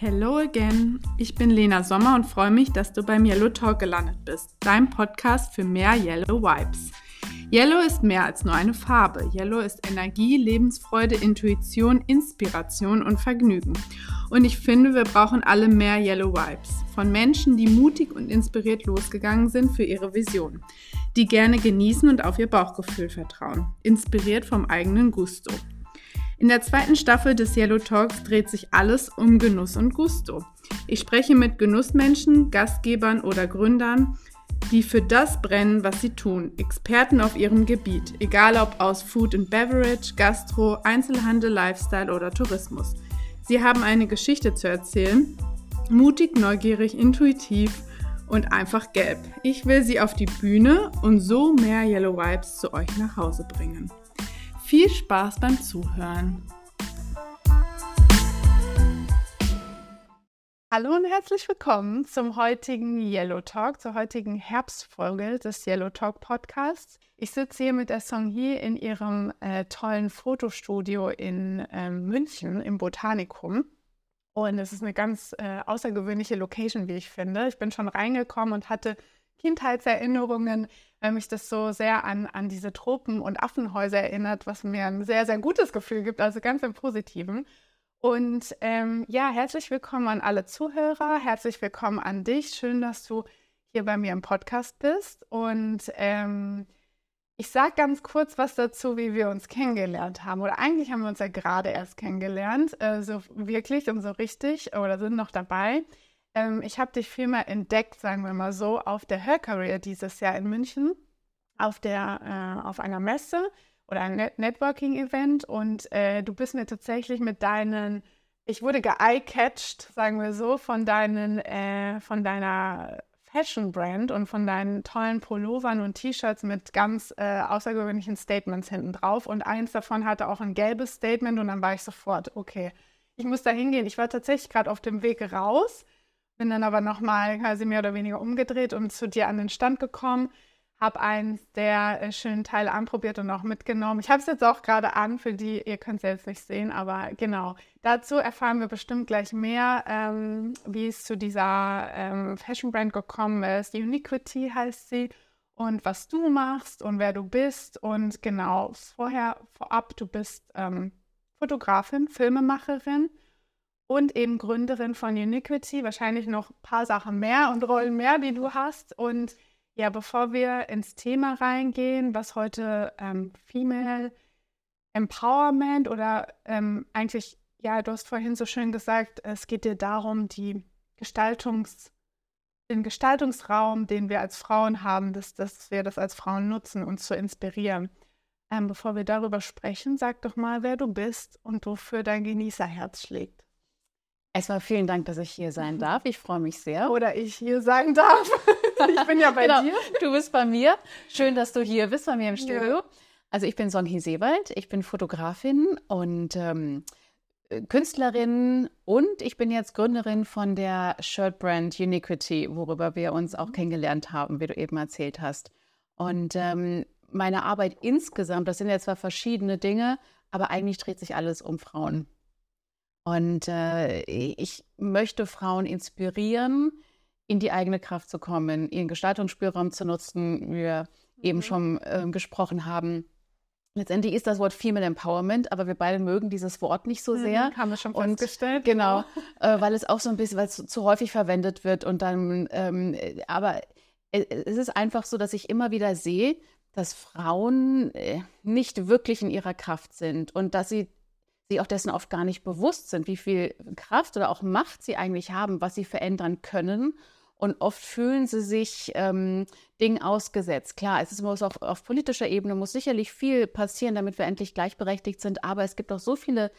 Hello again. Ich bin Lena Sommer und freue mich, dass du beim Yellow Talk gelandet bist, dein Podcast für mehr Yellow Vibes. Yellow ist mehr als nur eine Farbe. Yellow ist Energie, Lebensfreude, Intuition, Inspiration und Vergnügen. Und ich finde, wir brauchen alle mehr Yellow Vibes. Von Menschen, die mutig und inspiriert losgegangen sind für ihre Vision. Die gerne genießen und auf ihr Bauchgefühl vertrauen. Inspiriert vom eigenen Gusto. In der zweiten Staffel des Yellow Talks dreht sich alles um Genuss und Gusto. Ich spreche mit Genussmenschen, Gastgebern oder Gründern, die für das brennen, was sie tun, Experten auf ihrem Gebiet, egal ob aus Food and Beverage, Gastro, Einzelhandel, Lifestyle oder Tourismus. Sie haben eine Geschichte zu erzählen, mutig, neugierig, intuitiv und einfach gelb. Ich will sie auf die Bühne und so mehr Yellow Vibes zu euch nach Hause bringen. Viel Spaß beim Zuhören. Hallo und herzlich willkommen zum heutigen Yellow Talk, zur heutigen Herbstfolge des Yellow Talk Podcasts. Ich sitze hier mit der Song Hee in ihrem äh, tollen Fotostudio in äh, München im Botanikum. Und es ist eine ganz äh, außergewöhnliche Location, wie ich finde. Ich bin schon reingekommen und hatte Kindheitserinnerungen, weil mich das so sehr an, an diese Tropen- und Affenhäuser erinnert, was mir ein sehr, sehr gutes Gefühl gibt, also ganz im Positiven. Und ähm, ja, herzlich willkommen an alle Zuhörer, herzlich willkommen an dich. Schön, dass du hier bei mir im Podcast bist. Und ähm, ich sage ganz kurz was dazu, wie wir uns kennengelernt haben. Oder eigentlich haben wir uns ja gerade erst kennengelernt, äh, so wirklich und so richtig, oder sind noch dabei. Ähm, ich habe dich vielmehr entdeckt, sagen wir mal so, auf der Her Career dieses Jahr in München, auf, der, äh, auf einer Messe oder ein Net Networking-Event und äh, du bist mir tatsächlich mit deinen, ich wurde ge-eye-catched, sagen wir so, von deinen, äh, von deiner Fashion-Brand und von deinen tollen Pullovern und T-Shirts mit ganz äh, außergewöhnlichen Statements hinten drauf. Und eins davon hatte auch ein gelbes Statement und dann war ich sofort, okay, ich muss da hingehen. Ich war tatsächlich gerade auf dem Weg raus bin dann aber nochmal quasi mehr oder weniger umgedreht und zu dir an den Stand gekommen. Habe eins der äh, schönen Teile anprobiert und auch mitgenommen. Ich habe es jetzt auch gerade an, für die, ihr könnt es jetzt nicht sehen, aber genau. Dazu erfahren wir bestimmt gleich mehr, ähm, wie es zu dieser ähm, Fashion Brand gekommen ist. Uniquity heißt sie und was du machst und wer du bist. Und genau, vorher, vorab, du bist ähm, Fotografin, Filmemacherin und eben Gründerin von Uniquity. Wahrscheinlich noch ein paar Sachen mehr und Rollen mehr, die du hast. Und ja, bevor wir ins Thema reingehen, was heute ähm, Female Empowerment oder ähm, eigentlich, ja, du hast vorhin so schön gesagt, es geht dir darum, die Gestaltungs, den Gestaltungsraum, den wir als Frauen haben, dass, dass wir das als Frauen nutzen, uns zu inspirieren. Ähm, bevor wir darüber sprechen, sag doch mal, wer du bist und wofür dein Genießerherz schlägt. Erstmal vielen Dank, dass ich hier sein darf. Ich freue mich sehr. Oder ich hier sein darf. ich bin ja bei genau. dir. Du bist bei mir. Schön, dass du hier bist, bei mir im Studio. Ja. Also ich bin Songhi Sebald, ich bin Fotografin und ähm, Künstlerin und ich bin jetzt Gründerin von der Shirt-Brand Uniquity, worüber wir uns auch mhm. kennengelernt haben, wie du eben erzählt hast. Und ähm, meine Arbeit insgesamt, das sind ja zwar verschiedene Dinge, aber eigentlich dreht sich alles um Frauen. Und äh, ich möchte Frauen inspirieren, in die eigene Kraft zu kommen, ihren Gestaltungsspielraum zu nutzen, wie wir mhm. eben schon äh, gesprochen haben. Letztendlich ist das Wort Female Empowerment, aber wir beide mögen dieses Wort nicht so sehr. Mhm, haben wir schon und, festgestellt. Genau, äh, weil es auch so ein bisschen, weil es zu, häufig verwendet wird und dann, ähm, aber äh, es ist einfach so, dass ich immer wieder sehe, dass Frauen äh, nicht wirklich in ihrer Kraft sind und dass sie sie auch dessen oft gar nicht bewusst sind, wie viel Kraft oder auch Macht sie eigentlich haben, was sie verändern können. Und oft fühlen sie sich ähm, Dingen ausgesetzt. Klar, es ist so auf, auf, politischer Ebene muss sicherlich viel passieren, damit wir endlich gleichberechtigt sind. Aber es gibt auch so viele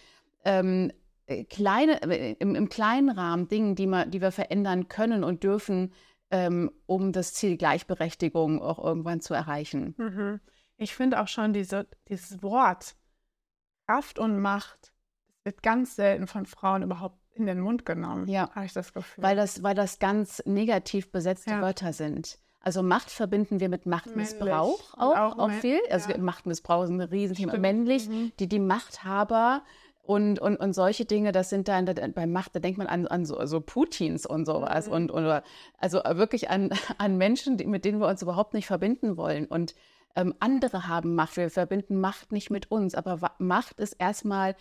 ähm, äh, kleine, äh, im, im, kleinen Rahmen Dinge, die, man, die wir verändern können und dürfen, ähm, um das Ziel Gleichberechtigung auch irgendwann zu erreichen. Mhm. Ich finde auch schon diese, dieses Wort Kraft und Macht wird ganz selten von Frauen überhaupt in den Mund genommen. Ja, habe ich das Gefühl. Weil das, weil das ganz negativ besetzte ja. Wörter sind. Also Macht verbinden wir mit Machtmissbrauch auch, auch, auch viel. Also ja. Machtmissbrauch ist ein Riesenthema. Stimmt. Männlich, mhm. die die Machthaber Und, und, und solche Dinge, das sind dann bei Macht, da denkt man an, an so, so Putins und sowas. Mhm. Und, und also wirklich an, an Menschen, die, mit denen wir uns überhaupt nicht verbinden wollen. Und ähm, andere haben Macht. Wir verbinden Macht nicht mit uns. Aber Macht ist erstmal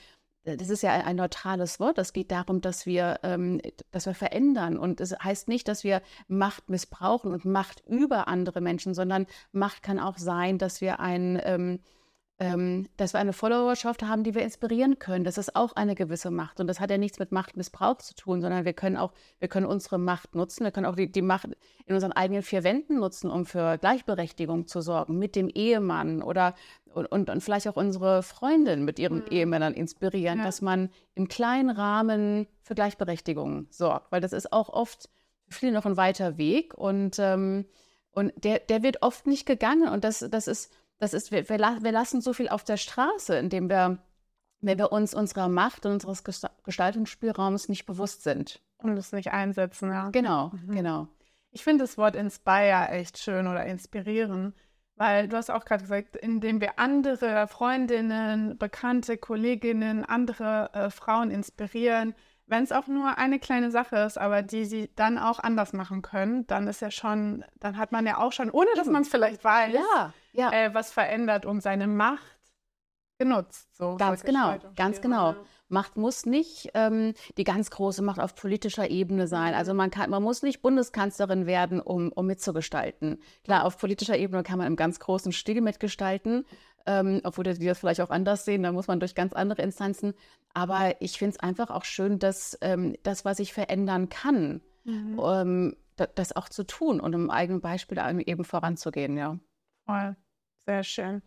das ist ja ein, neutrales Wort. Es geht darum, dass wir, ähm, dass wir verändern. Und es heißt nicht, dass wir Macht missbrauchen und Macht über andere Menschen, sondern Macht kann auch sein, dass wir ein ähm, ähm, dass wir eine Followerschaft haben, die wir inspirieren können. Das ist auch eine gewisse Macht. Und das hat ja nichts mit Machtmissbrauch zu tun, sondern wir können auch, wir können unsere Macht nutzen. Wir können auch die, die Macht in unseren eigenen vier Wänden nutzen, um für Gleichberechtigung zu sorgen, mit dem Ehemann oder und, und, und vielleicht auch unsere Freundin mit ihren mhm. Ehemännern inspirieren, ja. dass man im kleinen Rahmen für Gleichberechtigung sorgt. Weil das ist auch oft für viele noch ein weiter Weg und, ähm, und der, der wird oft nicht gegangen. Und das, das ist das ist, wir, wir, wir lassen so viel auf der Straße, indem wir, wenn wir uns unserer Macht und unseres Gestaltungsspielraums nicht bewusst sind. Und es nicht einsetzen, ja. Genau, mhm. genau. Ich finde das Wort inspire echt schön oder inspirieren, weil du hast auch gerade gesagt, indem wir andere Freundinnen, bekannte Kolleginnen, andere äh, Frauen inspirieren, wenn es auch nur eine kleine Sache ist, aber die sie dann auch anders machen können, dann ist ja schon, dann hat man ja auch schon, ohne dass man es vielleicht weiß, ja, ja. Äh, was verändert und seine Macht genutzt. So ganz genau, ganz genau. Macht muss nicht ähm, die ganz große Macht auf politischer Ebene sein. Also man kann, man muss nicht Bundeskanzlerin werden, um, um mitzugestalten. Klar, auf politischer Ebene kann man im ganz großen Stil mitgestalten, ähm, obwohl die das vielleicht auch anders sehen, da muss man durch ganz andere Instanzen. Aber ich finde es einfach auch schön, dass ähm, das, was ich verändern kann, mhm. ähm, das auch zu tun und im eigenen Beispiel eben voranzugehen, ja. Voll, sehr schön.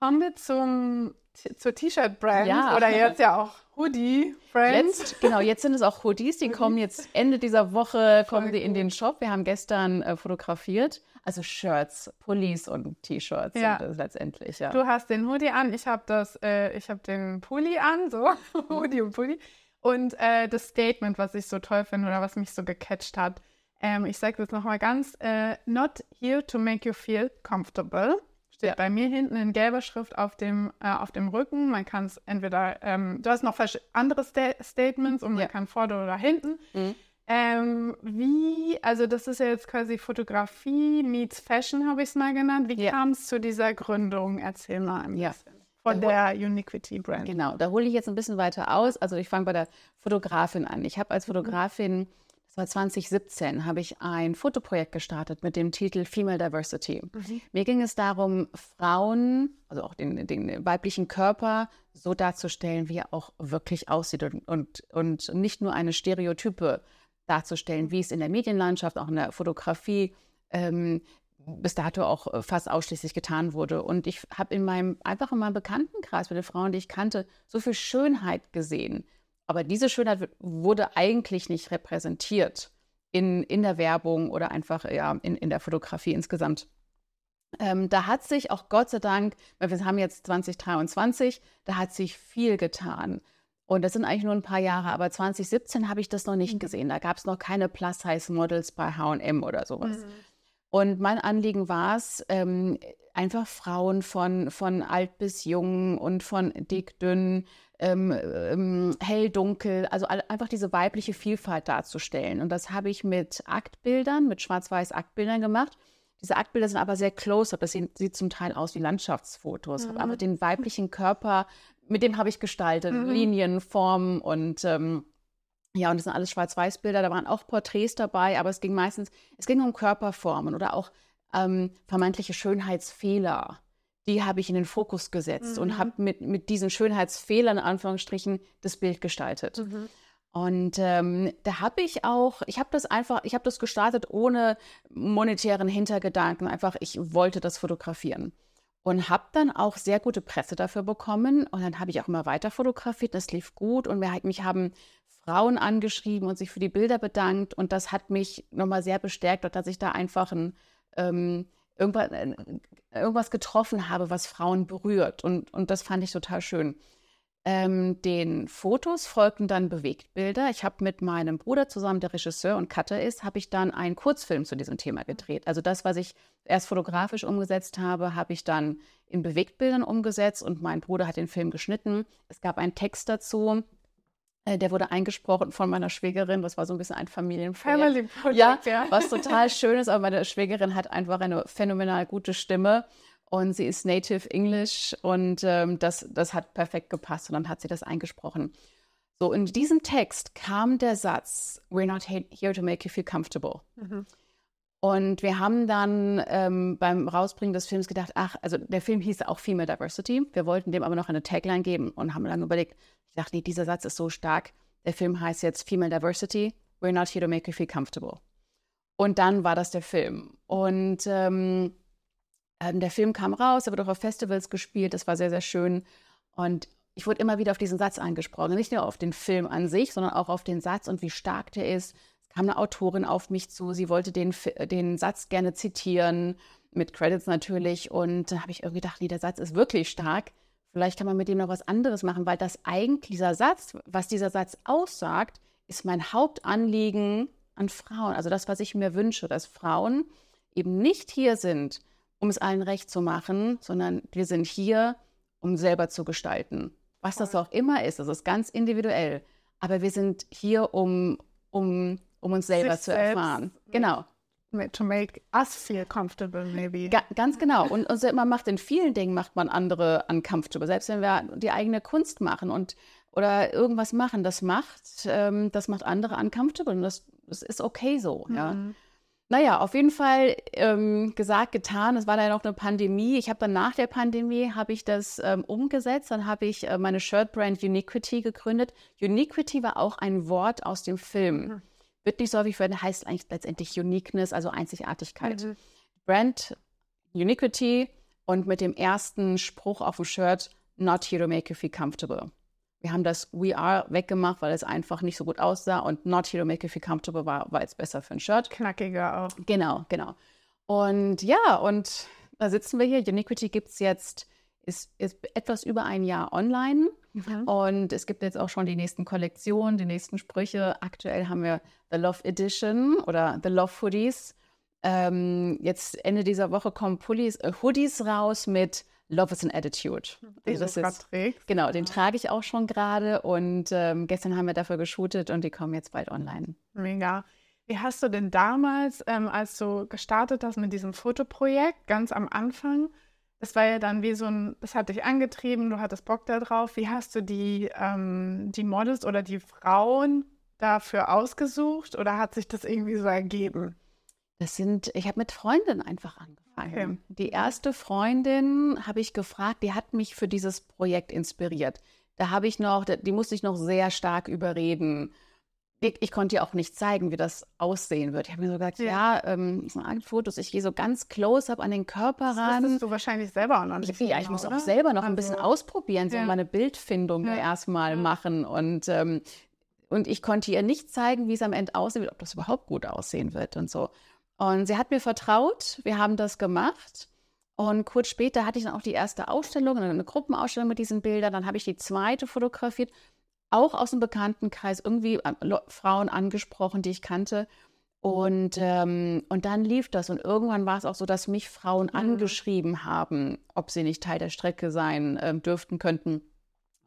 Kommen wir zum, zur T-Shirt-Brand ja. oder jetzt ja auch Hoodie-Brand. Genau, jetzt sind es auch Hoodies, die Hoodies. kommen jetzt Ende dieser Woche, kommen die in den Shop. Wir haben gestern äh, fotografiert. Also Shirts, Pullis und T-Shirts ja. sind es letztendlich, ja. Du hast den Hoodie an, ich habe das, äh, ich habe den Pulli an, so Hoodie und Pulli. Und äh, das Statement, was ich so toll finde oder was mich so gecatcht hat, ähm, ich sage das nochmal ganz, äh, not here to make you feel comfortable. Steht ja. bei mir hinten in gelber Schrift auf dem, äh, auf dem Rücken. Man kann es entweder, ähm, du hast noch andere Sta Statements und man ja. kann vorne oder hinten. Mhm. Ähm, wie, also das ist ja jetzt quasi Fotografie meets Fashion, habe ich es mal genannt. Wie ja. kam es zu dieser Gründung? Erzähl mal ein ja. bisschen. Von der Uniquity Brand. Genau, da hole ich jetzt ein bisschen weiter aus. Also ich fange bei der Fotografin an. Ich habe als Fotografin, das war 2017, habe ich ein Fotoprojekt gestartet mit dem Titel Female Diversity. Mhm. Mir ging es darum, Frauen, also auch den, den, weiblichen Körper so darzustellen, wie er auch wirklich aussieht und, und, und nicht nur eine Stereotype darzustellen, wie es in der Medienlandschaft, auch in der Fotografie ähm, bis dato auch äh, fast ausschließlich getan wurde. Und ich habe in meinem, einfach in meinem Bekanntenkreis mit den Frauen, die ich kannte, so viel Schönheit gesehen. Aber diese Schönheit wurde eigentlich nicht repräsentiert in, in der Werbung oder einfach ja, in, in der Fotografie insgesamt. Ähm, da hat sich auch Gott sei Dank, weil wir haben jetzt 2023, da hat sich viel getan. Und das sind eigentlich nur ein paar Jahre, aber 2017 habe ich das noch nicht mhm. gesehen. Da gab es noch keine Plus-Size-Models bei HM oder sowas. Mhm. Und mein Anliegen war es, ähm, einfach Frauen von, von alt bis jung und von dick, dünn, ähm, ähm, hell, dunkel, also einfach diese weibliche Vielfalt darzustellen. Und das habe ich mit Aktbildern, mit schwarz-weiß Aktbildern gemacht. Diese Aktbilder sind aber sehr close-up. Das sieht, sieht, zum Teil aus wie Landschaftsfotos. Mhm. Aber den weiblichen Körper mit dem habe ich gestaltet. Mhm. Linien, Formen und ähm, ja, und das sind alles Schwarz-Weiß-Bilder. Da waren auch Porträts dabei, aber es ging meistens, es ging um Körperformen oder auch ähm, vermeintliche Schönheitsfehler. Die habe ich in den Fokus gesetzt mhm. und habe mit, mit diesen Schönheitsfehlern, in Anführungsstrichen, das Bild gestaltet. Mhm. Und ähm, da habe ich auch, ich habe das einfach, ich habe das gestartet ohne monetären Hintergedanken. Einfach, ich wollte das fotografieren und habe dann auch sehr gute Presse dafür bekommen. Und dann habe ich auch immer weiter fotografiert. Das lief gut und mich haben Frauen angeschrieben und sich für die Bilder bedankt. Und das hat mich nochmal sehr bestärkt, dass ich da einfach ein, ähm, irgendwas, äh, irgendwas getroffen habe, was Frauen berührt. Und, und das fand ich total schön. Ähm, den Fotos folgten dann Bewegtbilder. Ich habe mit meinem Bruder zusammen, der Regisseur und Cutter ist, habe ich dann einen Kurzfilm zu diesem Thema gedreht. Also das, was ich erst fotografisch umgesetzt habe, habe ich dann in Bewegtbildern umgesetzt und mein Bruder hat den Film geschnitten. Es gab einen Text dazu. Äh, der wurde eingesprochen von meiner Schwägerin. Das war so ein bisschen ein Familienprojekt. Family Project, ja, ja, was total schön ist. Aber meine Schwägerin hat einfach eine phänomenal gute Stimme und sie ist Native English und ähm, das, das hat perfekt gepasst und dann hat sie das eingesprochen. So, in diesem Text kam der Satz, We're not here to make you feel comfortable. Mhm. Und wir haben dann ähm, beim Rausbringen des Films gedacht, ach, also der Film hieß auch Female Diversity. Wir wollten dem aber noch eine Tagline geben und haben dann überlegt, ich dachte, nee, dieser Satz ist so stark. Der Film heißt jetzt Female Diversity, We're not here to make you feel comfortable. Und dann war das der Film. Und ähm, ähm, der Film kam raus, er wurde auch auf Festivals gespielt, das war sehr, sehr schön. Und ich wurde immer wieder auf diesen Satz angesprochen. Nicht nur auf den Film an sich, sondern auch auf den Satz und wie stark der ist. Kam eine Autorin auf mich zu, sie wollte den, den Satz gerne zitieren, mit Credits natürlich. Und da habe ich irgendwie gedacht, nee, der Satz ist wirklich stark. Vielleicht kann man mit dem noch was anderes machen, weil das eigentlich, dieser Satz, was dieser Satz aussagt, ist mein Hauptanliegen an Frauen. Also das, was ich mir wünsche, dass Frauen eben nicht hier sind, um es allen recht zu machen, sondern wir sind hier, um selber zu gestalten. Was das auch immer ist, das ist ganz individuell. Aber wir sind hier, um, um, um uns selber Sich zu erfahren. Genau. To make us feel comfortable, maybe. Ga ganz genau. Und, und man macht in vielen Dingen macht man andere uncomfortable. Selbst wenn wir die eigene Kunst machen und oder irgendwas machen, das macht, ähm, das macht andere uncomfortable. Und das, das ist okay so. Mhm. Ja. Naja, auf jeden Fall ähm, gesagt, getan. Es war dann noch eine Pandemie. Ich habe dann nach der Pandemie habe ich das ähm, umgesetzt. Dann habe ich äh, meine Shirt-Brand Uniquity gegründet. Uniquity war auch ein Wort aus dem Film. Mhm. Wird nicht so häufig verwendet, heißt eigentlich letztendlich Uniqueness, also Einzigartigkeit. Mhm. Brand Uniquity und mit dem ersten Spruch auf dem Shirt, Not here to make you feel comfortable. Wir haben das We Are weggemacht, weil es einfach nicht so gut aussah und Not Here to Make You Feel Comfortable war, war jetzt besser für ein Shirt. Knackiger auch. Genau, genau. Und ja, und da sitzen wir hier. Uniquity gibt es jetzt, ist, ist etwas über ein Jahr online. Mhm. Und es gibt jetzt auch schon die nächsten Kollektionen, die nächsten Sprüche. Aktuell haben wir The Love Edition oder The Love Hoodies. Ähm, jetzt Ende dieser Woche kommen Pullis, äh, Hoodies raus mit Love is an Attitude. Den also das ist, trägst. Genau, den trage ich auch schon gerade und ähm, gestern haben wir dafür geshootet und die kommen jetzt bald online. Mega. Wie hast du denn damals, ähm, als du gestartet hast mit diesem Fotoprojekt, ganz am Anfang, das war ja dann wie so ein, das hat dich angetrieben, du hattest Bock darauf. Wie hast du die, ähm, die Models oder die Frauen dafür ausgesucht oder hat sich das irgendwie so ergeben? Das sind, ich habe mit Freundinnen einfach angefangen. Okay. Die erste Freundin habe ich gefragt, die hat mich für dieses Projekt inspiriert. Da habe ich noch, die musste ich noch sehr stark überreden. Ich, ich konnte ihr auch nicht zeigen, wie das aussehen wird. Ich habe mir so gesagt, ja, ja ähm, Fotos, ich gehe so ganz close up an den Körper ran. Das du wahrscheinlich selber auch noch nicht. Ja, ich muss oder? auch selber noch also, ein bisschen also, ausprobieren, so ja. meine Bildfindung ja. erstmal machen. Und, ähm, und ich konnte ihr nicht zeigen, wie es am Ende aussehen wird, ob das überhaupt gut aussehen wird und so. Und sie hat mir vertraut, wir haben das gemacht. Und kurz später hatte ich dann auch die erste Ausstellung, eine Gruppenausstellung mit diesen Bildern. Dann habe ich die zweite fotografiert, auch aus dem Bekanntenkreis, irgendwie äh, Frauen angesprochen, die ich kannte. Und, ähm, und dann lief das. Und irgendwann war es auch so, dass mich Frauen mhm. angeschrieben haben, ob sie nicht Teil der Strecke sein äh, dürften könnten.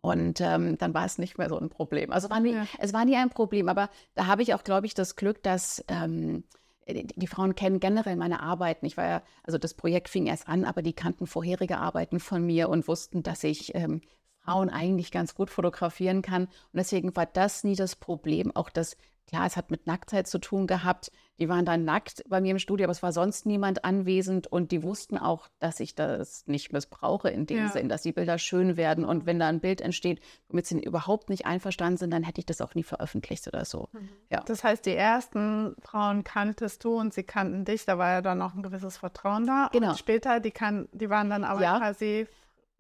Und ähm, dann war es nicht mehr so ein Problem. Also war nie, ja. es war nie ein Problem. Aber da habe ich auch, glaube ich, das Glück, dass ähm, äh, die Frauen kennen generell meine Arbeiten. Ich war ja, also das Projekt fing erst an, aber die kannten vorherige Arbeiten von mir und wussten, dass ich ähm, Frauen eigentlich ganz gut fotografieren kann. Und deswegen war das nie das Problem. Auch das Klar, es hat mit Nacktheit zu tun gehabt. Die waren dann nackt bei mir im Studio, aber es war sonst niemand anwesend und die wussten auch, dass ich das nicht missbrauche in dem ja. Sinn, dass die Bilder schön werden und wenn da ein Bild entsteht, womit sie überhaupt nicht einverstanden sind, dann hätte ich das auch nie veröffentlicht oder so. Mhm. Ja. Das heißt, die ersten Frauen kanntest du und sie kannten dich, da war ja dann noch ein gewisses Vertrauen da. Genau. Und später, die, kann, die waren dann aber ja. quasi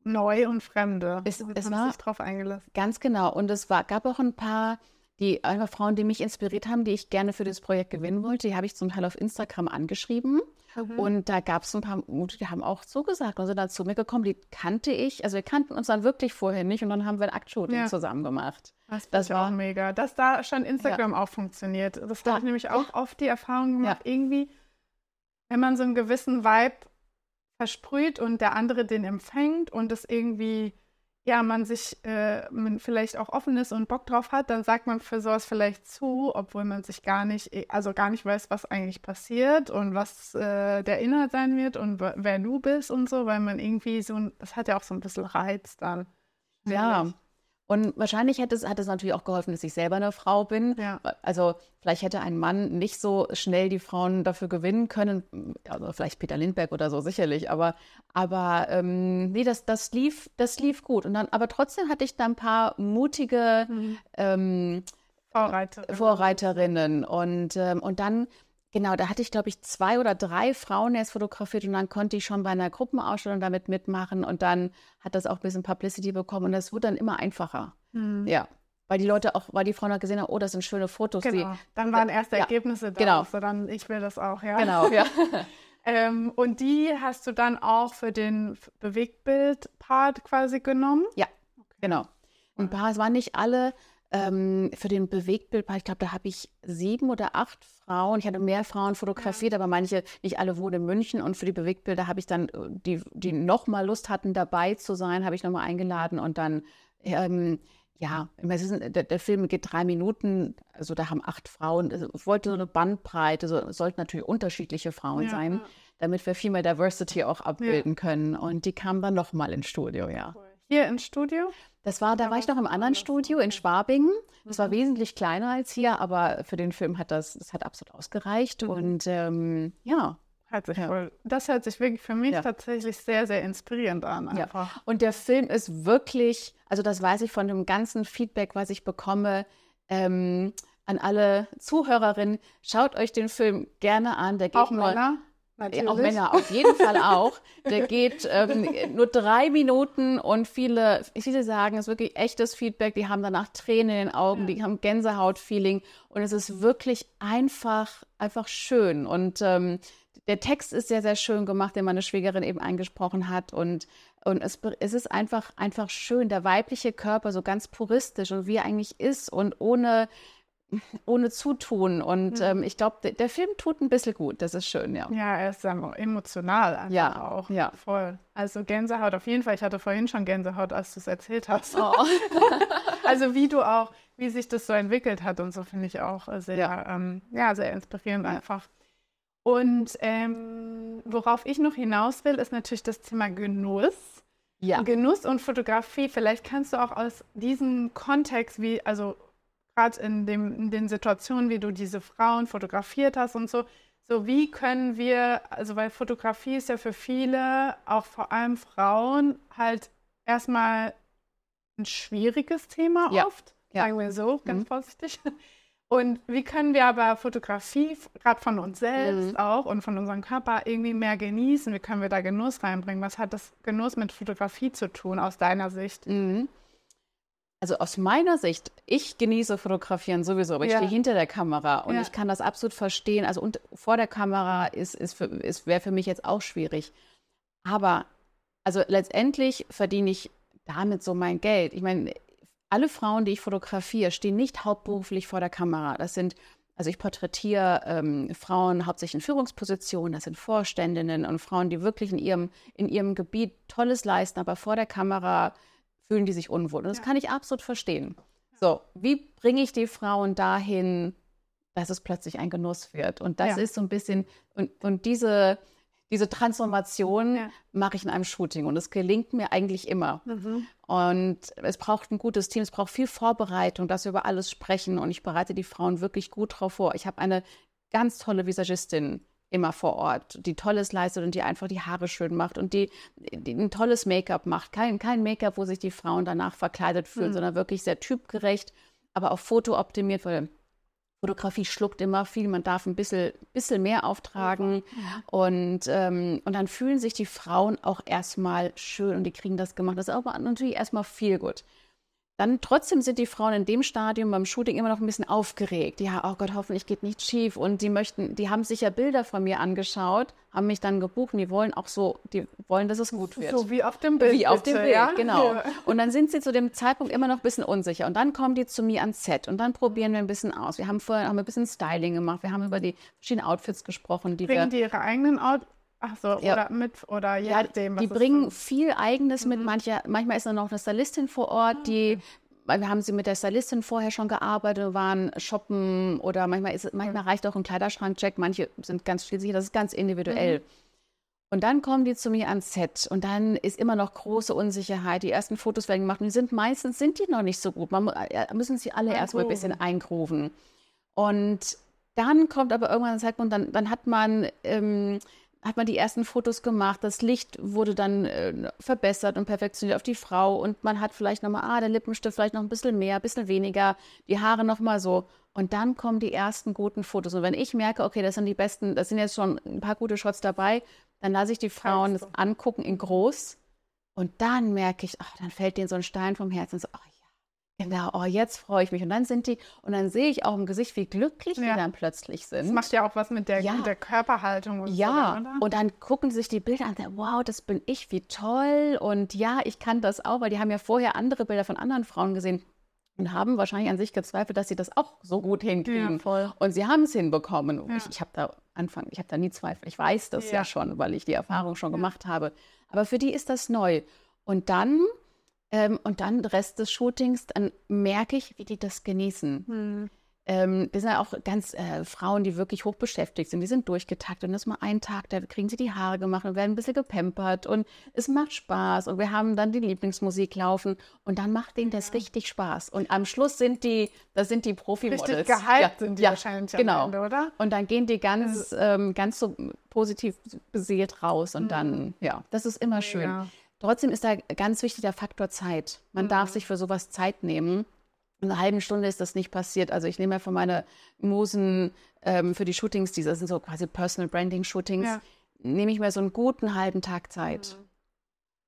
neu und Fremde. Es, es war sich drauf eingelassen. Ganz genau. Und es war, gab auch ein paar die einfach Frauen, die mich inspiriert haben, die ich gerne für das Projekt gewinnen wollte, die habe ich zum Teil auf Instagram angeschrieben Mhm. Und da gab es ein paar Mute, die haben auch zugesagt und sind dann zu mir gekommen. Die kannte ich, also wir kannten uns dann wirklich vorher nicht und dann haben wir ein Aktshooting ja. zusammen gemacht. Das, das war auch mega. Dass da schon Instagram ja. auch funktioniert. Das habe ich nämlich auch oft die Erfahrung gemacht, irgendwie, wenn man so einen gewissen Vibe versprüht und der andere den empfängt und es irgendwie ja, man sich äh, man vielleicht auch offen ist und Bock drauf hat, dann sagt man für sowas vielleicht zu, obwohl man sich gar nicht, eh, also gar nicht weiß, was eigentlich passiert und was äh, der Inhalt sein wird und wer du bist und so, weil man irgendwie so, das hat ja auch so ein bisschen Reiz dann. Ja, und wahrscheinlich hätte es, hat es natürlich auch geholfen, dass ich selber eine Frau bin. Ja. Also vielleicht hätte ein Mann nicht so schnell die Frauen dafür gewinnen können. Also vielleicht Peter Lindberg oder so, sicherlich. Aber, aber ähm, nee, das, das, lief, das lief gut. Und dann, aber trotzdem hatte ich da ein paar mutige mhm. ähm, Vorreiterinnen. Vorreiterinnen. Und, ähm, und dann Genau, da hatte ich, glaube ich, zwei oder drei Frauen erst fotografiert und dann konnte ich schon bei einer Gruppenausstellung damit mitmachen und dann hat das auch ein bisschen Publicity bekommen und das wurde dann immer einfacher. Mhm. Ja. Weil die Leute auch, weil die Frauen auch gesehen haben, oh, das sind schöne Fotos. Genau. Die, dann waren erste ja. Ergebnisse da. Genau. So dann, ich will das auch, ja. Genau, ja. ähm, und die hast du dann auch für den Bewegtbild-Part quasi genommen? Ja, okay. genau. Und es waren nicht alle ähm, für den Bewegtbild, ich glaube, da habe ich sieben oder acht Frauen. Ich hatte mehr Frauen fotografiert, ja. aber manche, nicht alle wohnen in München. Und für die Bewegtbilder habe ich dann, äh, die, die noch mal Lust hatten, dabei zu sein, habe ich nochmal eingeladen. Und dann, ähm, ja, ist, der, der, Film geht drei Minuten, also da haben acht Frauen. Also ich wollte so eine Bandbreite, so, es sollten natürlich unterschiedliche Frauen ja, sein, ja. damit wir viel mehr Diversity auch abbilden können. Und die kamen dann nochmal ins Studio, ja. Hier ins Studio? Das war, da war ich noch im anderen Studio in Schwabingen. Das war mhm. wesentlich kleiner als hier, aber für den Film hat das, das hat absolut ausgereicht. Mhm. Und ähm, ja. Ja. das hört sich wirklich für mich ja. tatsächlich sehr, sehr inspirierend an. Einfach. Ja. Und der Film ist wirklich, also das weiß ich von dem ganzen Feedback, was ich bekomme, ähm, an alle Zuhörerinnen, schaut euch den Film gerne an. Der geht Auch nur, Männer? Natürlich. Auch Männer, auf jeden Fall auch. Der geht ähm, nur drei Minuten und viele, viele sagen, es ist wirklich echtes Feedback. Die haben danach Tränen in den Augen, ja. die haben Gänsehaut-Feeling und es ist wirklich einfach, einfach schön. Und ähm, der Text ist sehr, sehr schön gemacht, den meine Schwägerin eben eingesprochen hat und und es, es ist einfach, einfach schön, der weibliche Körper so ganz puristisch und wie er eigentlich ist und ohne ohne Zutun. Und mhm. ähm, ich glaube, der, der, Film tut ein bisschen gut. Das ist schön, ja. Ja, er ist ähm, emotional einfach ja, auch. Ja. Voll. Also Gänsehaut auf jeden Fall. Ich hatte vorhin schon Gänsehaut, als du es erzählt hast. Oh. also wie du auch, wie sich das so entwickelt hat und so finde ich auch sehr, ja. Ähm, ja, sehr inspirierend ja. einfach. Und ähm, worauf ich noch hinaus will, ist natürlich das Thema Genuss. Ja. Genuss und Fotografie. Vielleicht kannst du auch aus diesem Kontext, wie, also gerade in, in den Situationen, wie du diese Frauen fotografiert hast und so, so wie können wir, also weil Fotografie ist ja für viele, auch vor allem Frauen, halt erstmal ein schwieriges Thema ja. oft, ja. sagen wir so, ganz mhm. vorsichtig. Und wie können wir aber Fotografie, gerade von uns selbst mhm. auch und von unserem Körper, irgendwie mehr genießen? Wie können wir da Genuss reinbringen? Was hat das Genuss mit Fotografie zu tun, aus deiner Sicht? Mhm also aus meiner Sicht, ich genieße Fotografieren sowieso, aber ich stehe hinter der Kamera und ja. ich kann das absolut verstehen. Also und vor der Kamera ist, ist, ist wäre für mich jetzt auch schwierig. Aber also letztendlich verdiene ich damit so mein Geld. Ich meine, alle Frauen, die ich fotografiere, stehen nicht hauptberuflich vor der Kamera. Das sind, also ich porträtiere ähm, Frauen hauptsächlich in Führungspositionen, das sind Vorständinnen und Frauen, die wirklich in ihrem, in ihrem Gebiet Tolles leisten, aber vor der Kamera fühlen die sich unwohl. Und das ja. kann ich absolut verstehen. So, wie bringe ich die Frauen dahin, dass es plötzlich ein Genuss wird? Und das ja. ist so ein bisschen, und, und diese, diese Transformation ja. mache ich in einem Shooting und es gelingt mir eigentlich immer. Mhm. Und es braucht ein gutes Team, es braucht viel Vorbereitung, dass wir über alles sprechen und ich bereite die Frauen wirklich gut drauf vor. Ich habe eine ganz tolle Visagistin immer vor Ort, die Tolles leistet und die einfach die Haare schön macht und die, die ein tolles Make-up macht. Kein, kein Make-up, wo sich die Frauen danach verkleidet fühlen, mhm. sondern wirklich sehr typgerecht, aber auch fotooptimiert, weil Fotografie schluckt immer viel, man darf ein bisschen, bisschen mehr auftragen. Ja. Und, ähm, und dann fühlen sich die Frauen auch erstmal schön und die kriegen das gemacht. Das ist aber natürlich erstmal viel gut. Dann trotzdem sind die Frauen in dem Stadium beim Shooting immer noch ein bisschen aufgeregt. Ja, oh Gott, hoffentlich geht nichts schief. Und die möchten, die haben sich ja Bilder von mir angeschaut, haben mich dann gebucht und die wollen auch so, die wollen, dass es gut wird. So wie auf dem Bild. Wie auf bitte, dem Bild, ja? genau. Ja. Und dann sind sie zu dem Zeitpunkt immer noch ein bisschen unsicher. Und dann kommen die zu mir ans Set und dann probieren wir ein bisschen aus. Wir haben vorher haben wir ein bisschen Styling gemacht. Wir haben über die verschiedenen Outfits gesprochen, die wir Bringen die ihre eigenen Out Ach so, Ja. oder mit, oder je Ja, nachdem, was die bringen für- viel Eigenes Mhm. mit. Mancher, manchmal ist dann noch eine Stylistin vor Ort, Ah, die, wir haben sie mit der Stylistin vorher schon gearbeitet, waren shoppen oder manchmal, ist, manchmal reicht auch ein Kleiderschrankcheck. Manche sind ganz viel sicher, das ist ganz individuell. Mhm. Und dann kommen die zu mir ans Set und dann ist immer noch große Unsicherheit. Die ersten Fotos werden gemacht und die sind meistens sind die noch nicht so gut. Man mu- äh, müssen sie alle erstmal ein bisschen eingrooven. Und dann kommt aber irgendwann ein Zeitpunkt, dann, dann hat man ähm, hat man die ersten Fotos gemacht, das Licht wurde dann äh, verbessert und perfektioniert auf die Frau und man hat vielleicht nochmal, ah, der Lippenstift vielleicht noch ein bisschen mehr, ein bisschen weniger, die Haare nochmal so. Und dann kommen die ersten guten Fotos. Und wenn ich merke, okay, das sind die besten, das sind jetzt schon ein paar gute Shots dabei, dann lasse ich die Frauen das angucken in groß und dann merke ich, ach, dann fällt denen so ein Stein vom Herzen, so, ach genau, oh, jetzt freue ich mich. Und dann sind die, und dann sehe ich auch im Gesicht, wie glücklich Ja. die dann plötzlich sind. Das macht ja auch was mit der, Ja. mit der Körperhaltung und Ja, so, oder? und dann gucken sie sich die Bilder an und sagen, wow, das bin ich, wie toll. Und ja, ich kann das auch, weil die haben ja vorher andere Bilder von anderen Frauen gesehen und haben wahrscheinlich an sich gezweifelt, dass sie das auch so gut hinkriegen. Ja, voll. Und sie haben es hinbekommen. Ja. Ich, ich habe da Anfang, ich habe da nie Zweifel. Ich weiß das ja, Ja. schon, weil ich die Erfahrung schon gemacht habe. Aber für die ist das neu. Und dann, ähm, und dann der Rest des Shootings, dann merke ich, wie die das genießen. Hm. Ähm, das sind ja auch ganz äh, Frauen, die wirklich hoch beschäftigt sind. Die sind durchgetaktet. Und das ist mal ein Tag, da kriegen sie die Haare gemacht und werden ein bisschen gepampert. Und es macht Spaß. Und wir haben dann die Lieblingsmusik laufen. Und dann macht denen das richtig Spaß. Und am Schluss sind die, das sind die Profimodels. Richtig gehypt sind die ja, wahrscheinlich am genau. Ende, oder? Und dann gehen die ganz, ähm, ganz so positiv beseelt raus. Und dann, ja, das ist immer schön. Trotzdem ist da ganz wichtig der Faktor Zeit. Man darf sich für sowas Zeit nehmen. In einer halben Stunde ist das nicht passiert. Also ich nehme ja von meiner Musen ähm, für die Shootings, die das sind so quasi Personal Branding Shootings, Ja. nehme ich mir so einen guten halben Tag Zeit.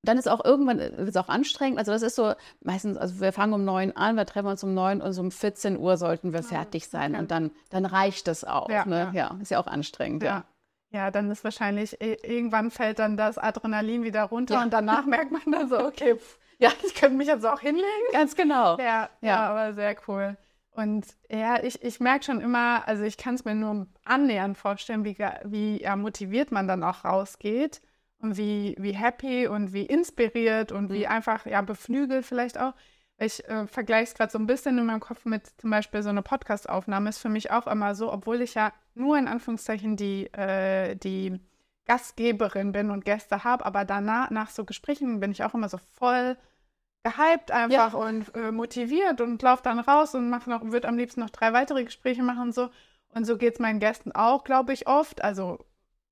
Dann ist auch irgendwann wird es auch anstrengend. Also das ist so meistens, also wir fangen um neun an, wir treffen uns um neun und so um 14 Uhr sollten wir fertig sein. okay. Und dann, dann reicht das auch. Ja, ne? ja. ja, ist ja auch anstrengend. Ja. Ja. Dann ist wahrscheinlich, irgendwann fällt dann das Adrenalin wieder runter Ja. und danach merkt man dann so, okay, pff, ja, ich könnte mich jetzt auch hinlegen. Ganz genau. Ja, ja, Ja. aber sehr cool. Und ja, ich, ich merke schon immer, also ich kann es mir nur annähernd vorstellen, wie, wie ja, motiviert man dann auch rausgeht und wie, wie happy und wie inspiriert und wie einfach ja beflügelt vielleicht auch. Ich äh, vergleiche es gerade so ein bisschen in meinem Kopf mit zum Beispiel so eine Podcast-Aufnahme. Ist für mich auch immer so, obwohl ich ja nur in Anführungszeichen die, äh, die Gastgeberin bin und Gäste habe, aber danach, nach so Gesprächen bin ich auch immer so voll gehypt einfach und äh, motiviert und laufe dann raus und mache noch, würde am liebsten noch drei weitere Gespräche machen und so. Und so geht es meinen Gästen auch, glaube ich, oft. Also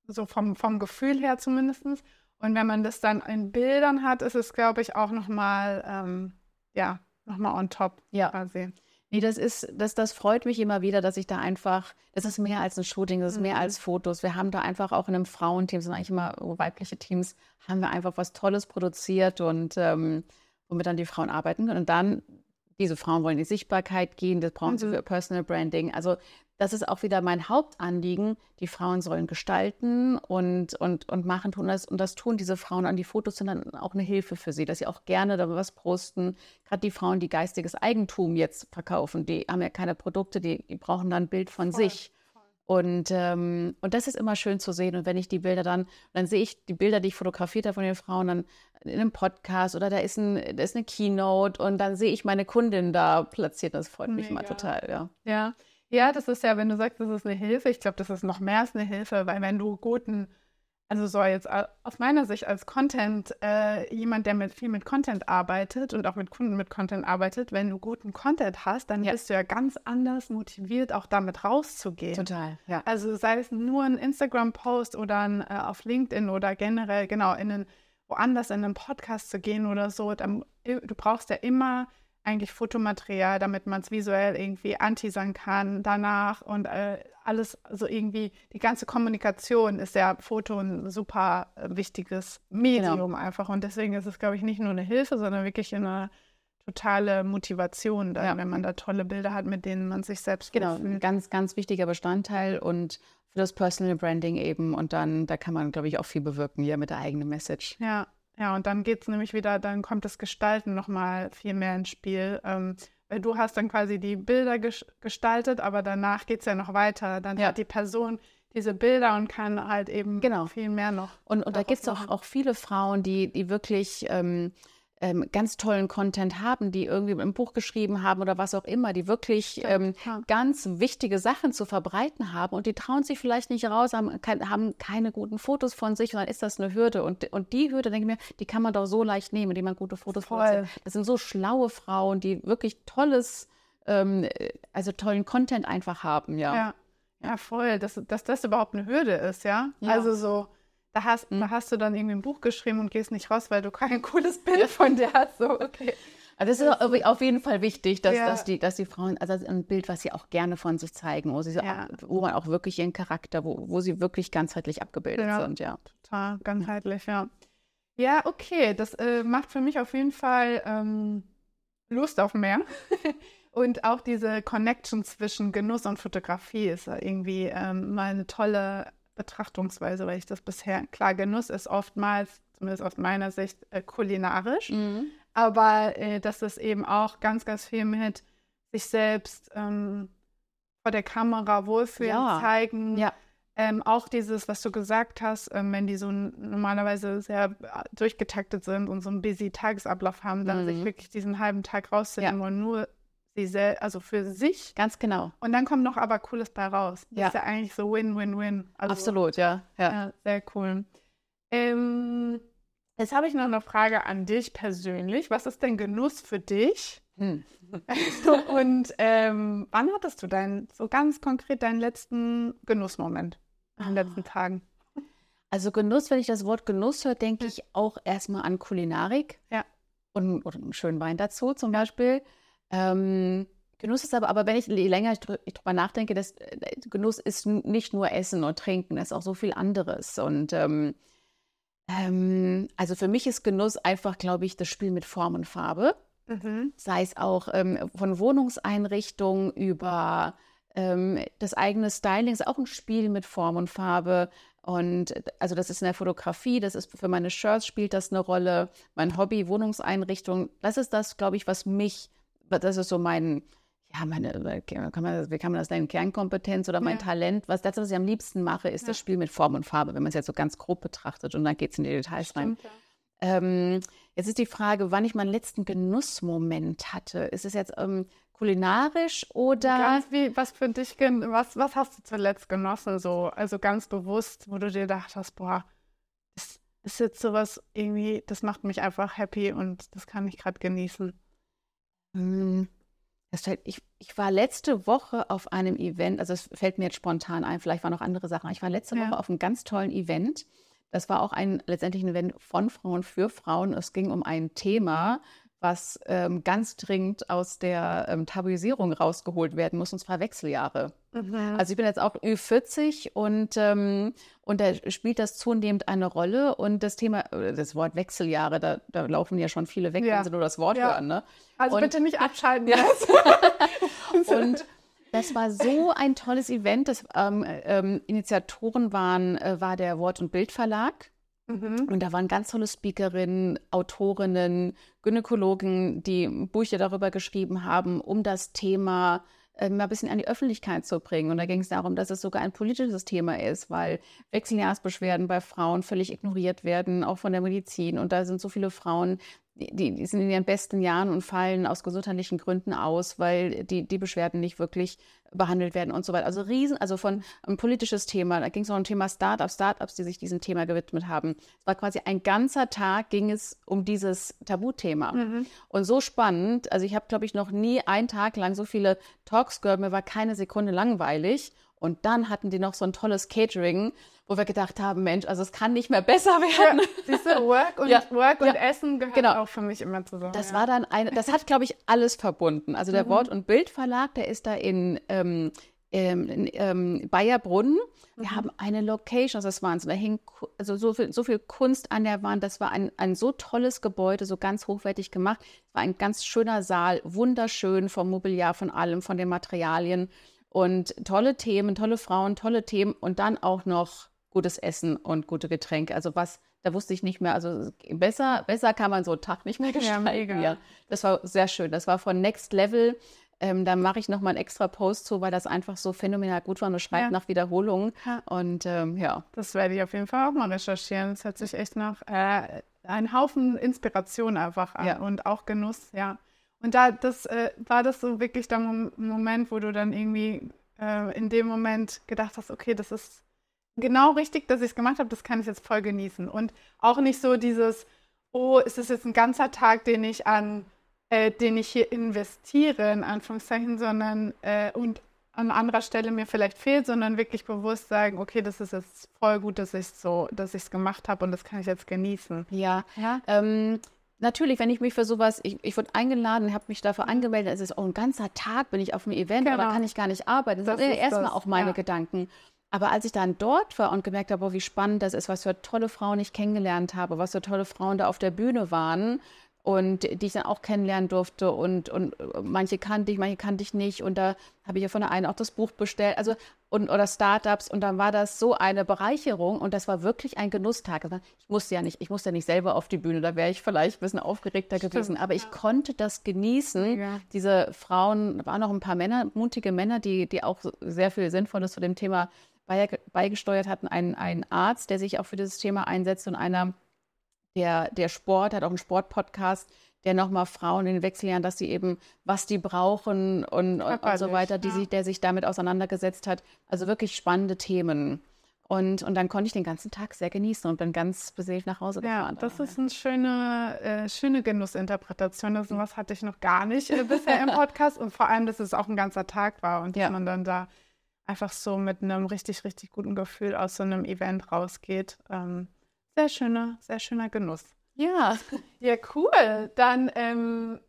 so vom, vom Gefühl her zumindest. Und wenn man das dann in Bildern hat, ist es, glaube ich, auch nochmal, ähm, ja, nochmal on top Ja. quasi. Nee, das ist, das, das freut mich immer wieder, dass ich da einfach, das ist mehr als ein Shooting, das ist mehr Mhm. als Fotos. Wir haben da einfach auch in einem Frauenteam, das sind eigentlich immer weibliche Teams, haben wir einfach was Tolles produziert und ähm, womit dann die Frauen arbeiten können. Und dann, diese Frauen wollen in die Sichtbarkeit gehen, das brauchen sie Mhm. für Personal Branding. Also das ist auch wieder mein Hauptanliegen. Die Frauen sollen gestalten und, und, und machen tun das, und das tun diese Frauen an. Die Fotos sind dann auch eine Hilfe für sie, dass sie auch gerne da was posten. Gerade die Frauen, die geistiges Eigentum jetzt verkaufen, die haben ja keine Produkte, die, die brauchen dann ein Bild von Voll, sich. Und, ähm, und das ist immer schön zu sehen. Und wenn ich die Bilder dann, dann sehe ich die Bilder, die ich fotografiert habe von den Frauen, dann in einem Podcast oder da ist, ein, da ist eine Keynote und dann sehe ich meine Kundin da platziert. Das freut mich immer Mega. total, ja. Ja. Ja, das ist ja, wenn du sagst, das ist eine Hilfe, ich glaube, das ist noch mehr als eine Hilfe, weil wenn du guten, also so jetzt au- aus meiner Sicht als Content, äh, jemand, der mit viel mit Content arbeitet und auch mit Kunden mit Content arbeitet, wenn du guten Content hast, dann Ja. bist du ja ganz anders motiviert, auch damit rauszugehen. Total, ja. Also sei es nur ein Instagram-Post oder ein, äh, auf LinkedIn oder generell, genau, in einen, woanders in einen Podcast zu gehen oder so, dann, äh, du brauchst ja immer eigentlich Fotomaterial, damit man es visuell irgendwie anteasern kann danach und äh, alles, also irgendwie, die ganze Kommunikation ist ja Foto ein super äh, wichtiges Medium einfach und deswegen ist es, glaube ich, nicht nur eine Hilfe, sondern wirklich eine totale Motivation dann, Ja. wenn man da tolle Bilder hat, mit denen man sich selbst Genau, ein ganz, ganz wichtiger Bestandteil und für das Personal Branding eben. Und dann, da kann man, glaube ich, auch viel bewirken, ja, mit der eigenen Message. Ja, ja, und dann geht es nämlich wieder, dann kommt das Gestalten nochmal viel mehr ins Spiel. Ähm, weil du hast dann quasi die Bilder ges gestaltet, aber danach geht es ja noch weiter. Dann Ja. hat die Person diese Bilder und kann halt eben Genau. viel mehr noch. Und, und da gibt es auch, auch viele Frauen, die, die wirklich ähm, ähm, ganz tollen Content haben, die irgendwie ein Buch geschrieben haben oder was auch immer, die wirklich ähm, ja. ganz wichtige Sachen zu verbreiten haben und die trauen sich vielleicht nicht raus, haben, kein, haben keine guten Fotos von sich und dann ist das eine Hürde. Und, und die Hürde, denke ich mir, die kann man doch so leicht nehmen, indem man gute Fotos produziert. Das sind so schlaue Frauen, die wirklich tolles, ähm, also tollen Content einfach haben, ja. Ja, ja, voll. Dass, dass das überhaupt eine Hürde ist, ja. Ja. Also so, da hast, Mhm. da hast du dann irgendwie ein Buch geschrieben und gehst nicht raus, weil du kein cooles Bild von dir hast. So, okay. Also das ist auf- jeden Fall wichtig, dass, Ja. dass, die, dass die Frauen, also ein Bild, was sie auch gerne von sich zeigen, wo, sie so, Ja. wo man auch wirklich ihren Charakter, wo, wo sie wirklich ganzheitlich abgebildet Ja. sind, ja. Total ganzheitlich, ja. Ja, okay. Das äh, macht für mich auf jeden Fall ähm, Lust auf mehr. und auch diese Connection zwischen Genuss und Fotografie ist irgendwie ähm, mal eine tolle Betrachtungsweise, weil ich das bisher, klar, Genuss ist oftmals, zumindest aus meiner Sicht, äh, kulinarisch. Mhm. aber äh, dass es eben auch ganz, ganz viel mit sich selbst ähm, vor der Kamera wohlfühlen, Ja. zeigen. Ja. Ähm, auch dieses, was du gesagt hast, ähm, wenn die so normalerweise sehr äh, durchgetaktet sind und so einen busy Tagesablauf haben, dann sich Mhm. wirklich diesen halben Tag rauszunehmen und nur sie sel also für sich. Ganz genau. Und dann kommt noch aber Cooles bei raus. Das Ja. ist ja eigentlich so Win-Win-Win. Also, Absolut, ja. ja. ja, sehr cool. Ähm, jetzt habe ich noch eine Frage an dich persönlich. Was ist denn Genuss für dich? Hm. Und ähm, wann hattest du deinen, so ganz konkret deinen letzten Genussmoment in den letzten Tagen? Also Genuss, wenn ich das Wort Genuss höre, denke ich auch erstmal an Kulinarik. Ja. Und oder einen schönen Wein dazu zum Beispiel. Ähm, Genuss ist aber, aber wenn ich länger drüber nachdenke, das, äh, Genuss ist nicht nur Essen und Trinken, das ist auch so viel anderes. Und ähm, ähm, also für mich ist Genuss einfach, glaube ich, das Spiel mit Form und Farbe sei es auch ähm, von Wohnungseinrichtung über ähm, das eigene Styling, ist auch ein Spiel mit Form und Farbe. Und äh, also das ist in der Fotografie, das ist für meine Shirts spielt das eine Rolle, mein Hobby, Wohnungseinrichtung, das ist das, glaube ich, was mich, das ist so mein, ja, meine, kann man, wie kann man das nennen, Kernkompetenz oder mein Ja. Talent, was das, was ich am liebsten mache, ist das Ja. Spiel mit Form und Farbe, wenn man es jetzt so ganz grob betrachtet und dann geht es in die Details rein. Stimmt, ja. Ähm, jetzt ist die Frage, wann ich meinen letzten Genussmoment hatte. Ist es jetzt ähm, kulinarisch oder? Ganz wie, was für dich, was, was hast du zuletzt genossen, so, also ganz bewusst, wo du dir gedacht hast, boah, das ist jetzt sowas irgendwie, das macht mich einfach happy und das kann ich gerade genießen. Hm, das fällt, ich, ich war letzte Woche auf einem Event, also es fällt mir jetzt spontan ein, vielleicht waren noch andere Sachen. Ich war letzte Ja. Woche auf einem ganz tollen Event. Das war auch ein letztendlich ein Event von Frauen für Frauen. Es ging um ein Thema, was ähm, ganz dringend aus der ähm, Tabuisierung rausgeholt werden muss, und zwar Wechseljahre. Also ich bin jetzt auch Ü40 und, ähm, und da spielt das zunehmend eine Rolle. Und das Thema, äh, das Wort Wechseljahre, da, da laufen ja schon viele weg, Ja. wenn sie nur das Wort Ja. hören. Ne? Also Und- bitte nicht abschalten. Ja. Und das war so ein tolles Event. Das, ähm, ähm, Initiatoren waren, äh, war der Wort- und Bildverlag. Mhm. Und da waren ganz tolle Speakerinnen, Autorinnen, Gynäkologen, die Bücher darüber geschrieben haben, um das Thema äh, mal ein bisschen an die Öffentlichkeit zu bringen. Und da ging es darum, dass es sogar ein politisches Thema ist, weil Wechseljahrsbeschwerden bei Frauen völlig ignoriert werden, auch von der Medizin. Und da sind so viele Frauen, die, die sind in ihren besten Jahren und fallen aus gesundheitlichen Gründen aus, weil die, die Beschwerden nicht wirklich behandelt werden und so weiter. Also riesen, also von ein politisches Thema. Da ging es noch um Thema Startups, Startups, die sich diesem Thema gewidmet haben. Es war quasi ein ganzer Tag ging es um dieses Tabuthema. Mhm. Und so spannend. Also ich habe, glaube ich, noch nie einen Tag lang so viele Talks gehört. Mir war keine Sekunde langweilig. Und dann hatten die noch so ein tolles Catering, wo wir gedacht haben, Mensch, also es kann nicht mehr besser werden. Siehst du, Work und, Ja. Work und Ja. Essen gehört Genau. auch für mich immer zusammen. Das ja. war dann eine, das hat, glaube ich, alles verbunden. Also der Wort- und Bildverlag, der ist da in, ähm, ähm, in ähm, Bayerbrunn. Wir mhm. haben eine Location, also das Wahnsinn. Da hing also so viel, so viel Kunst an der Wand. Das war ein, ein so tolles Gebäude, so ganz hochwertig gemacht. Es war ein ganz schöner Saal, wunderschön vom Mobiliar, von allem, von den Materialien. Und tolle Themen, tolle Frauen, tolle Themen und dann auch noch gutes Essen und gute Getränke. Also was, da wusste ich nicht mehr, also besser, besser kann man so einen Tag nicht mehr gestalten. Ja, das war sehr schön. Das war von Next Level. Ähm, da mache ich nochmal einen extra Post zu, weil das einfach so phänomenal gut war und schreibt ja. nach Wiederholungen. Ja. Und ähm, ja. Das werde ich auf jeden Fall auch mal recherchieren. Das hört sich echt nach äh, ein Haufen Inspiration einfach an ja. und auch Genuss, ja. Und da das äh, war das so wirklich der Moment, wo du dann irgendwie äh, in dem Moment gedacht hast, okay, das ist genau richtig, dass ich es gemacht habe, das kann ich jetzt voll genießen. Und auch nicht so dieses, oh, ist das jetzt ein ganzer Tag, den ich an äh, den ich hier investiere, in Anführungszeichen, sondern äh, und an anderer Stelle mir vielleicht fehlt, sondern wirklich bewusst sagen, okay, das ist jetzt voll gut, dass ich so, dass ich es gemacht habe und das kann ich jetzt genießen. Ja, ja. Ähm, natürlich, wenn ich mich für sowas, ich, ich wurde eingeladen, habe mich dafür angemeldet, es ist auch ein ganzer Tag, bin ich auf einem Event, genau. aber kann ich gar nicht arbeiten. Das, das sind erstmal auch meine ja. Gedanken. Aber als ich dann dort war und gemerkt habe, wie spannend das ist, was für tolle Frauen ich kennengelernt habe, was für tolle Frauen da auf der Bühne waren, und die ich dann auch kennenlernen durfte und, und äh, manche kannte ich, manche kannte ich nicht und da habe ich ja von der einen auch das Buch bestellt, also und oder Startups und dann war das so eine Bereicherung und das war wirklich ein Genusstag. Ich musste ja nicht, ich musste ja nicht selber auf die Bühne, da wäre ich vielleicht ein bisschen aufgeregter Stimmt, gewesen, aber ich konnte das genießen. Ja. Diese Frauen, da waren noch ein paar Männer, mutige Männer, die, die auch sehr viel Sinnvolles zu dem Thema beigesteuert hatten. Ein, ein Arzt, der sich auch für dieses Thema einsetzt und einer der, der Sport, hat auch einen Sportpodcast, der nochmal Frauen in den Wechsel lernt, dass sie eben, was die brauchen und, und, und so weiter, die ja. sich, der sich damit auseinandergesetzt hat. Also wirklich spannende Themen. Und, und dann konnte ich den ganzen Tag sehr genießen und bin ganz beseelt nach Hause gefahren. Ja, das ist eine schöne, äh, schöne Genussinterpretation. Das was hatte ich noch gar nicht äh, bisher im Podcast. Und vor allem, dass es auch ein ganzer Tag war und ja. dass man dann da einfach so mit einem richtig, richtig guten Gefühl aus so einem Event rausgeht. Ähm, sehr schöner, sehr schöner Genuss. Ja, ja, cool. Dann ähm,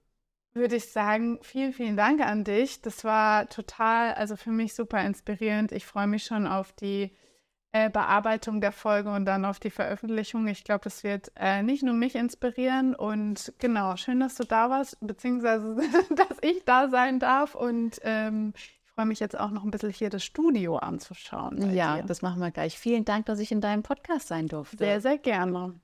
würde ich sagen, vielen, vielen Dank an dich. Das war total, also für mich super inspirierend. Ich freue mich schon auf die äh, Bearbeitung der Folge und dann auf die Veröffentlichung. Ich glaube, das wird äh, nicht nur mich inspirieren. Und genau, schön, dass du da warst, beziehungsweise, dass ich da sein darf. Und ähm, freue mich jetzt auch noch ein bisschen hier das Studio anzuschauen. Ja, dir. das machen wir gleich. Vielen Dank, dass ich in deinem Podcast sein durfte. Sehr, sehr gerne.